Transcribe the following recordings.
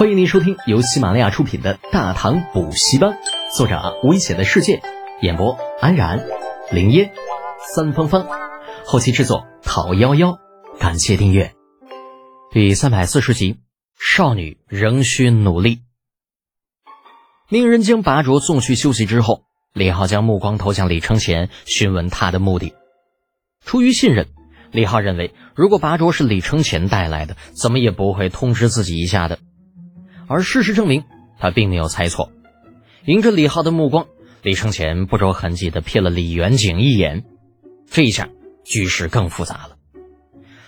欢迎您收听由喜马拉雅出品的《大唐补习班》，作者危险的世界，演播安然、林烟、三芳芳，后期制作陶幺幺。感谢订阅。第三百四十集，少女仍需努力。命人将拔卓送去休息之后，李浩将目光投向李承前，询问他的目的。出于信任，李浩认为，如果拔卓是李承前带来的，怎么也不会通知自己一下的。而事实证明，他并没有猜错。迎着李浩的目光，李承前不着痕迹地瞥了李元景一眼。这一下，局势更复杂了。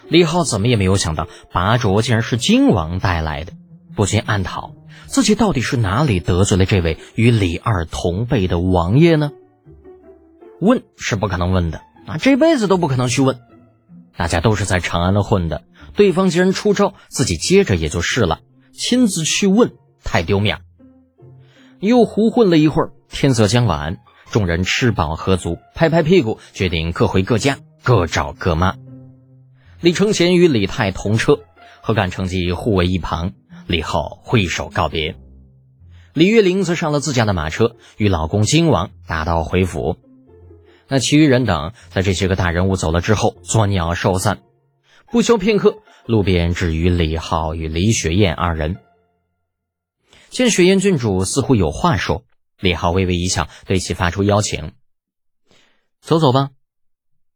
李浩怎么也没有想到，拔卓竟然是金王带来的，不禁暗讨：自己到底是哪里得罪了这位与李二同辈的王爷呢？问是不可能问的，啊，这辈子都不可能去问。大家都是在长安的混的，对方既然出招，自己接着也就是了。亲自去问太丢面又胡混了一会儿，天色将晚，众人吃饱喝足，拍拍屁股，决定各回各家，各找各妈。李承前与李泰同车，何干乘机护卫一旁。李浩挥手告别，李月玲则上了自家的马车，与老公金王打道回府。那其余人等在这些个大人物走了之后，作鸟兽散。不消片刻。路边只余李浩与李雪燕二人。见雪燕郡主似乎有话说，李浩微微一笑，对其发出邀请：“走走吧。”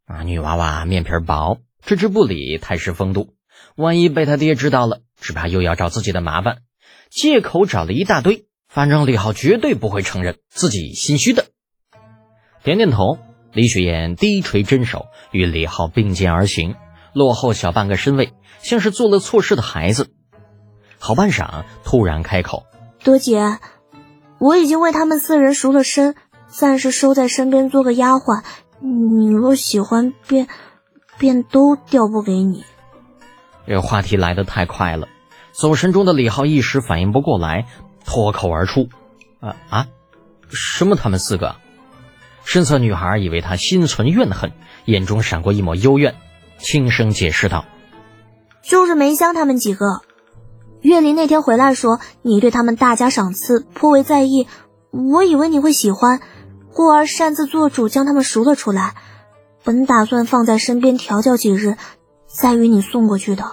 啊，女娃娃面皮薄，置之不理，太失风度。万一被他爹知道了，只怕又要找自己的麻烦。借口找了一大堆，反正李浩绝对不会承认自己心虚的。点点头，李雪燕低垂真手，与李浩并肩而行。落后小半个身位，像是做了错事的孩子。好半晌，突然开口：“多姐，我已经为他们四人赎了身，暂时收在身边做个丫鬟。你若喜欢，便便都调拨给你。”这话题来得太快了，走神中的李浩一时反应不过来，脱口而出：“啊啊，什么？他们四个？”身侧女孩以为他心存怨恨，眼中闪过一抹幽怨。轻声解释道：“就是梅香他们几个。月林那天回来说，你对他们大加赏赐，颇为在意。我以为你会喜欢，故而擅自做主将他们赎了出来。本打算放在身边调教几日，再与你送过去的。”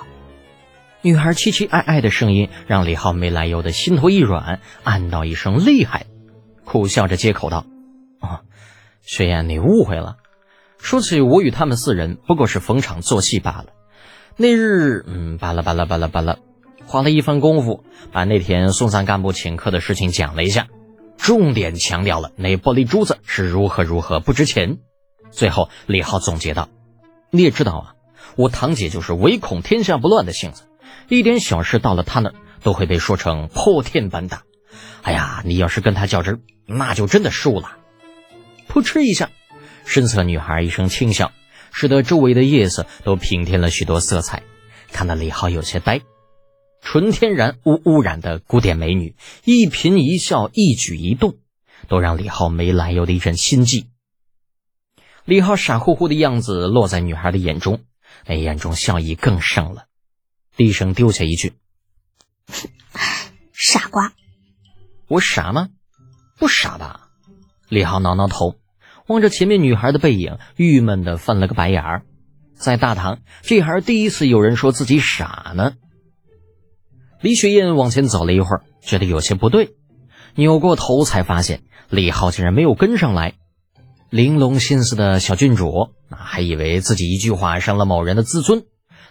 女孩凄凄哀哀的声音让李浩没来由的心头一软，暗道一声厉害，苦笑着接口道：“啊，雪雁，你误会了。”说起我与他们四人，不过是逢场作戏罢了。那日，嗯，巴拉巴拉巴拉巴拉，花了一番功夫，把那天松散干部请客的事情讲了一下，重点强调了那玻璃珠子是如何如何不值钱。最后，李浩总结道：“你也知道啊，我堂姐就是唯恐天下不乱的性子，一点小事到了她那儿都会被说成破天般大。哎呀，你要是跟她较真，那就真的输了。”噗嗤一下。深色女孩一声轻笑，使得周围的夜色都平添了许多色彩，看得李浩有些呆。纯天然无污染的古典美女，一颦一笑、一举一动，都让李浩没来由的一阵心悸。李浩傻乎乎的样子落在女孩的眼中，那眼中笑意更盛了，低声丢下一句：“傻瓜。”我傻吗？不傻吧？李浩挠挠头。望着前面女孩的背影，郁闷的翻了个白眼儿。在大堂，这还是第一次有人说自己傻呢。李雪燕往前走了一会儿，觉得有些不对，扭过头才发现李浩竟然没有跟上来。玲珑心思的小郡主还以为自己一句话伤了某人的自尊，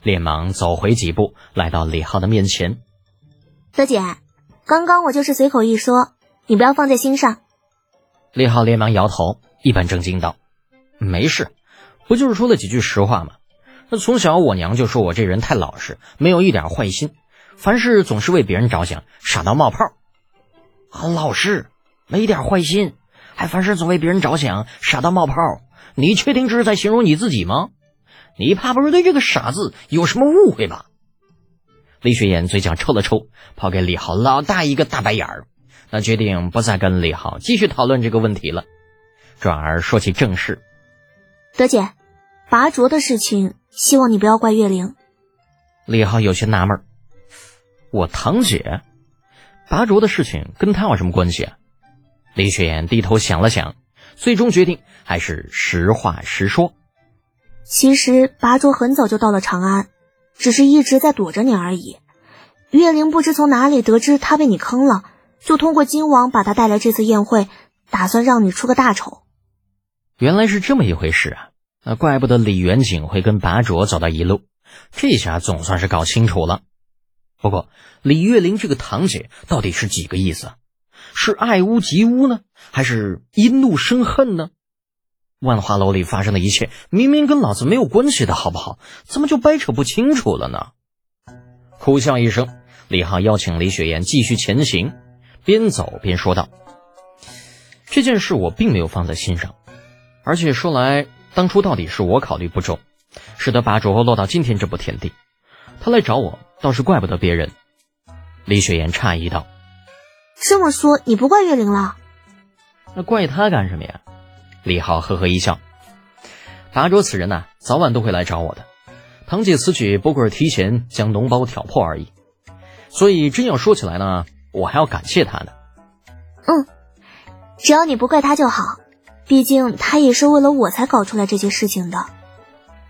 连忙走回几步，来到李浩的面前。德姐，刚刚我就是随口一说，你不要放在心上。李浩连忙摇头。一本正经道：“没事，不就是说了几句实话吗？那从小我娘就说我这人太老实，没有一点坏心，凡事总是为别人着想，傻到冒泡。很老实，没一点坏心，还凡事总为别人着想，傻到冒泡。你确定这是在形容你自己吗？你怕不是对这个‘傻’字有什么误会吧？”李雪岩嘴角抽了抽，抛给李浩老大一个大白眼儿，那决定不再跟李浩继续讨论这个问题了。转而说起正事，德姐，拔卓的事情，希望你不要怪月灵。李浩有些纳闷我堂姐，拔卓的事情跟她有什么关系啊？李雪岩低头想了想，最终决定还是实话实说。其实拔卓很早就到了长安，只是一直在躲着你而已。月灵不知从哪里得知他被你坑了，就通过金王把他带来这次宴会，打算让你出个大丑。原来是这么一回事啊！那怪不得李元景会跟拔卓走到一路，这下总算是搞清楚了。不过，李月玲这个堂姐到底是几个意思？是爱屋及乌呢，还是因怒生恨呢？万花楼里发生的一切，明明跟老子没有关系的，好不好？怎么就掰扯不清楚了呢？苦笑一声，李浩邀请李雪岩继续前行，边走边说道：“这件事我并没有放在心上，而且说来，当初到底是我考虑不周，使得拔卓落到今天这步田地。他来找我。”倒是怪不得别人，李雪岩诧异道：“这么说你不怪岳灵了？那怪他干什么呀？”李浩呵呵一笑：“拔卓此人呐，早晚都会来找我的。堂姐此举不过是提前将脓包挑破而已。所以真要说起来呢，我还要感谢他呢。”嗯，只要你不怪他就好，毕竟他也是为了我才搞出来这些事情的。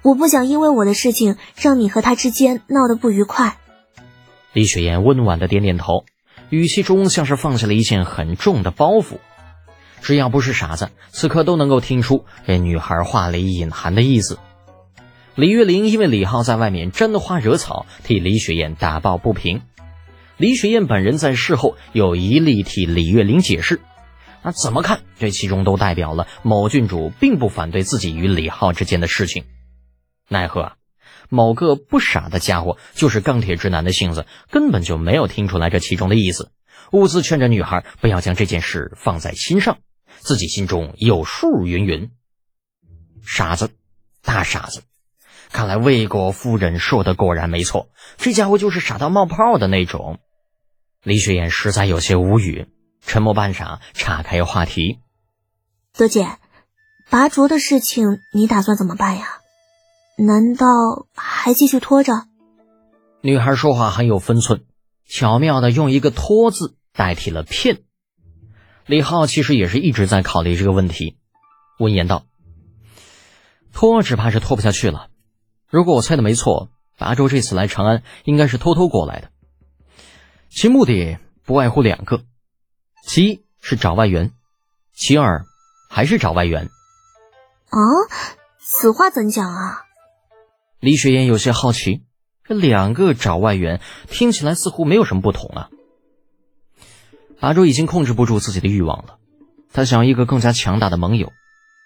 我不想因为我的事情让你和他之间闹得不愉快。李雪岩温婉的点点头，语气中像是放下了一件很重的包袱。只要不是傻子，此刻都能够听出这女孩话里隐含的意思。李月玲因为李浩在外面沾花惹草，替李雪燕打抱不平。李雪燕本人在事后又一力替李月玲解释。那怎么看，这其中都代表了某郡主并不反对自己与李浩之间的事情。奈何。某个不傻的家伙，就是钢铁直男的性子，根本就没有听出来这其中的意思，兀自劝着女孩不要将这件事放在心上，自己心中有数云云。傻子，大傻子！看来魏国夫人说的果然没错，这家伙就是傻到冒泡的那种。李雪岩实在有些无语，沉默半晌，岔开话题：“德姐，拔卓的事情你打算怎么办呀？”难道还继续拖着？女孩说话很有分寸，巧妙的用一个“拖”字代替了“骗”。李浩其实也是一直在考虑这个问题，闻言道：“拖只怕是拖不下去了。如果我猜的没错，拔州这次来长安应该是偷偷过来的，其目的不外乎两个：其一是找外援，其二还是找外援。”啊，此话怎讲啊？李雪岩有些好奇，这两个找外援听起来似乎没有什么不同啊。阿周已经控制不住自己的欲望了，他想要一个更加强大的盟友，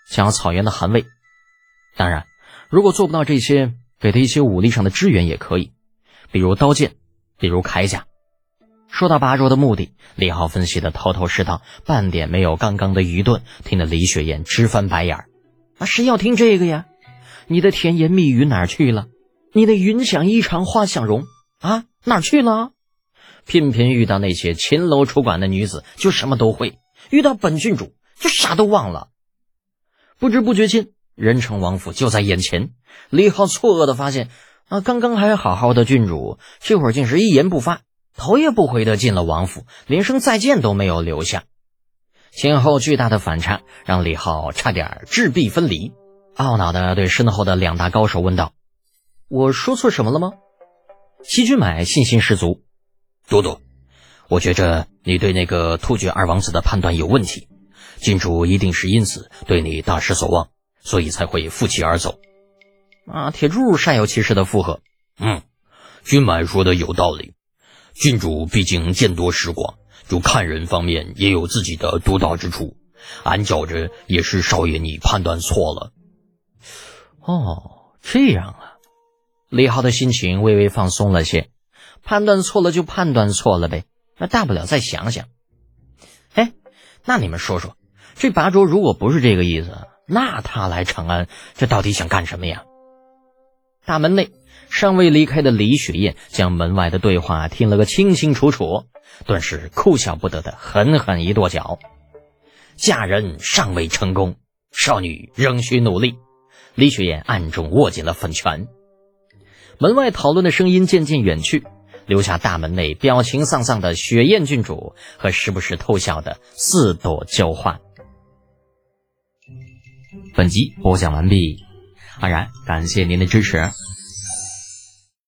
想要草原的汗位。当然，如果做不到这些，给他一些武力上的支援也可以，比如刀剑，比如铠甲。说到八周的目的，李浩分析的头头是道，半点没有刚刚的愚钝，听得李雪燕直翻白眼儿。啊，谁要听这个呀？你的甜言蜜语哪儿去了？你的云想衣裳花想容啊，哪儿去了？偏偏遇到那些秦楼出馆的女子，就什么都会；遇到本郡主，就啥都忘了。不知不觉间，人称王府就在眼前。李浩错愕的发现，啊，刚刚还好好的郡主，这会儿竟是一言不发，头也不回的进了王府，连声再见都没有留下。前后巨大的反差，让李浩差点质壁分离。懊恼的对身后的两大高手问道：“我说错什么了吗？”齐君买信心十足：“都督，我觉着你对那个突厥二王子的判断有问题。郡主一定是因此对你大失所望，所以才会负气而走。”啊！铁柱煞有其事的附和：“嗯，君买说的有道理。郡主毕竟见多识广，就看人方面也有自己的独到之处。俺觉着也是少爷你判断错了。”哦，这样啊，李浩的心情微微放松了些。判断错了就判断错了呗，那大不了再想想。哎，那你们说说，这拔卓如果不是这个意思，那他来长安，这到底想干什么呀？大门内尚未离开的李雪燕将门外的对话听了个清清楚楚，顿时哭笑不得的狠狠一跺脚。嫁人尚未成功，少女仍需努力。李雪燕暗中握紧了粉拳，门外讨论的声音渐渐远去。留下大门内表情丧丧的雪燕郡主和时不时偷笑的四朵娇花。本集播讲完毕，安然感谢您的支持。